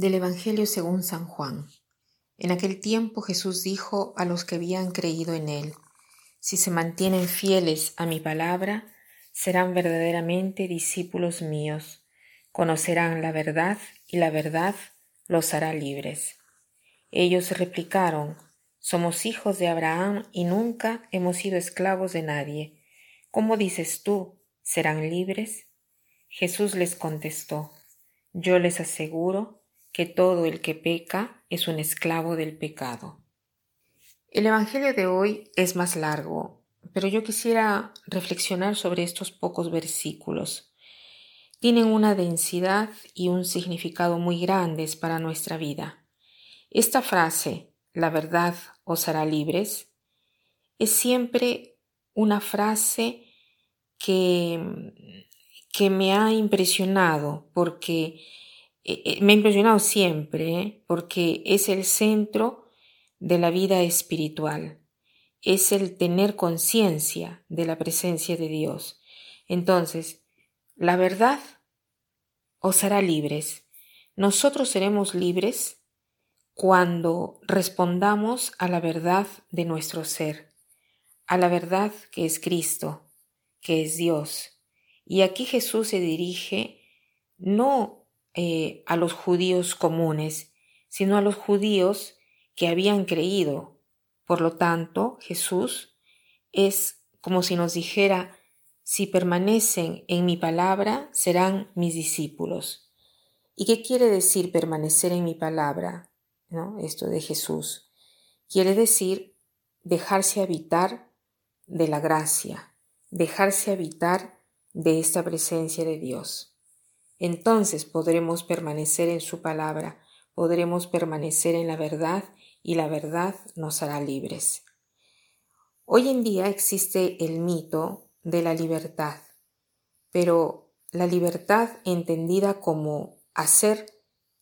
Del Evangelio según San Juan. En aquel tiempo Jesús dijo a los que habían creído en él, Si se mantienen fieles a mi palabra, serán verdaderamente discípulos míos, conocerán la verdad y la verdad los hará libres. Ellos replicaron, Somos hijos de Abraham y nunca hemos sido esclavos de nadie. ¿Cómo dices tú, serán libres? Jesús les contestó, Yo les aseguro, que todo el que peca es un esclavo del pecado. El Evangelio de hoy es más largo, pero yo quisiera reflexionar sobre estos pocos versículos. Tienen una densidad y un significado muy grandes para nuestra vida. Esta frase, la verdad os hará libres, es siempre una frase que, que me ha impresionado porque eh, eh, me ha impresionado siempre, ¿eh? porque es el centro de la vida espiritual, es el tener conciencia de la presencia de Dios. Entonces, la verdad os hará libres. Nosotros seremos libres cuando respondamos a la verdad de nuestro ser, a la verdad que es Cristo, que es Dios. Y aquí Jesús se dirige no eh, a los judíos comunes, sino a los judíos que habían creído. Por lo tanto, Jesús es como si nos dijera, si permanecen en mi palabra, serán mis discípulos. ¿Y qué quiere decir permanecer en mi palabra? ¿No? Esto de Jesús. Quiere decir dejarse habitar de la gracia, dejarse habitar de esta presencia de Dios. Entonces podremos permanecer en su palabra, podremos permanecer en la verdad y la verdad nos hará libres. Hoy en día existe el mito de la libertad, pero la libertad entendida como hacer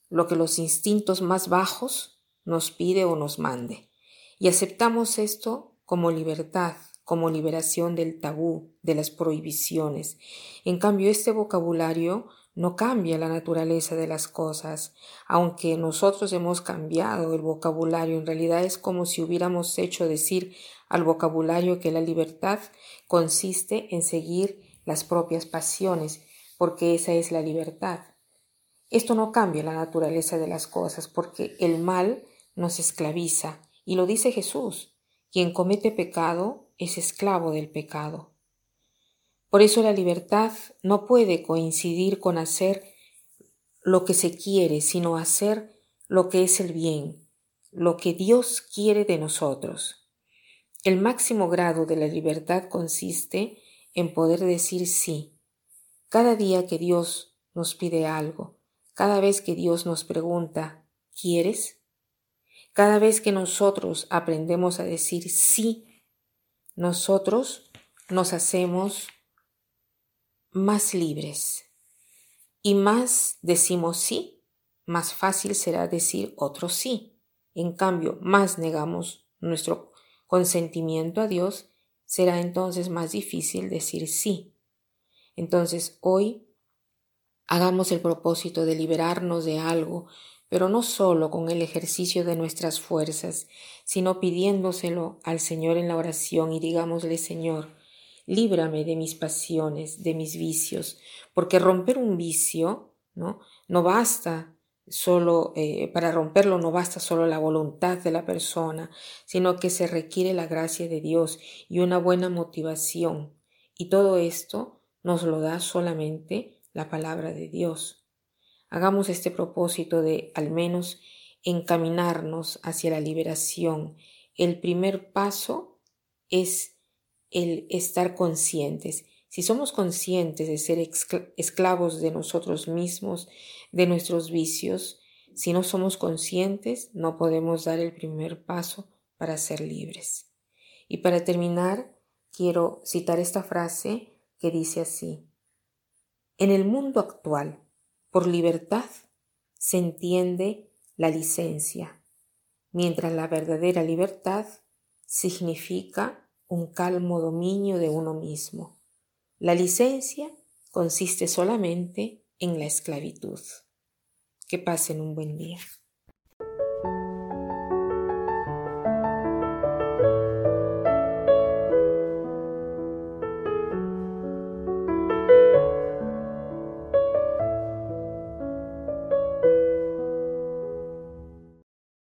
lo que los instintos más bajos nos pide o nos mande. Y aceptamos esto como libertad, como liberación del tabú, de las prohibiciones. En cambio, este vocabulario no cambia la naturaleza de las cosas. Aunque nosotros hemos cambiado el vocabulario, en realidad es como si hubiéramos hecho decir al vocabulario que la libertad consiste en seguir las propias pasiones, porque esa es la libertad. Esto no cambia la naturaleza de las cosas, porque el mal nos esclaviza, y lo dice Jesús, quien comete pecado es esclavo del pecado. Por eso la libertad no puede coincidir con hacer lo que se quiere, sino hacer lo que es el bien, lo que Dios quiere de nosotros. El máximo grado de la libertad consiste en poder decir sí. Cada día que Dios nos pide algo, cada vez que Dios nos pregunta, ¿quieres? Cada vez que nosotros aprendemos a decir sí, nosotros nos hacemos más libres. Y más decimos sí, más fácil será decir otro sí. En cambio, más negamos nuestro consentimiento a Dios, será entonces más difícil decir sí. Entonces, hoy hagamos el propósito de liberarnos de algo, pero no solo con el ejercicio de nuestras fuerzas, sino pidiéndoselo al Señor en la oración y digámosle, Señor, líbrame de mis pasiones, de mis vicios, porque romper un vicio, ¿no? No basta solo, eh, para romperlo no basta solo la voluntad de la persona, sino que se requiere la gracia de Dios y una buena motivación. Y todo esto nos lo da solamente la palabra de Dios. Hagamos este propósito de al menos encaminarnos hacia la liberación. El primer paso es el estar conscientes. Si somos conscientes de ser esclavos de nosotros mismos, de nuestros vicios, si no somos conscientes, no podemos dar el primer paso para ser libres. Y para terminar, quiero citar esta frase que dice así. En el mundo actual, por libertad se entiende la licencia, mientras la verdadera libertad significa un calmo dominio de uno mismo. La licencia consiste solamente en la esclavitud. Que pasen un buen día.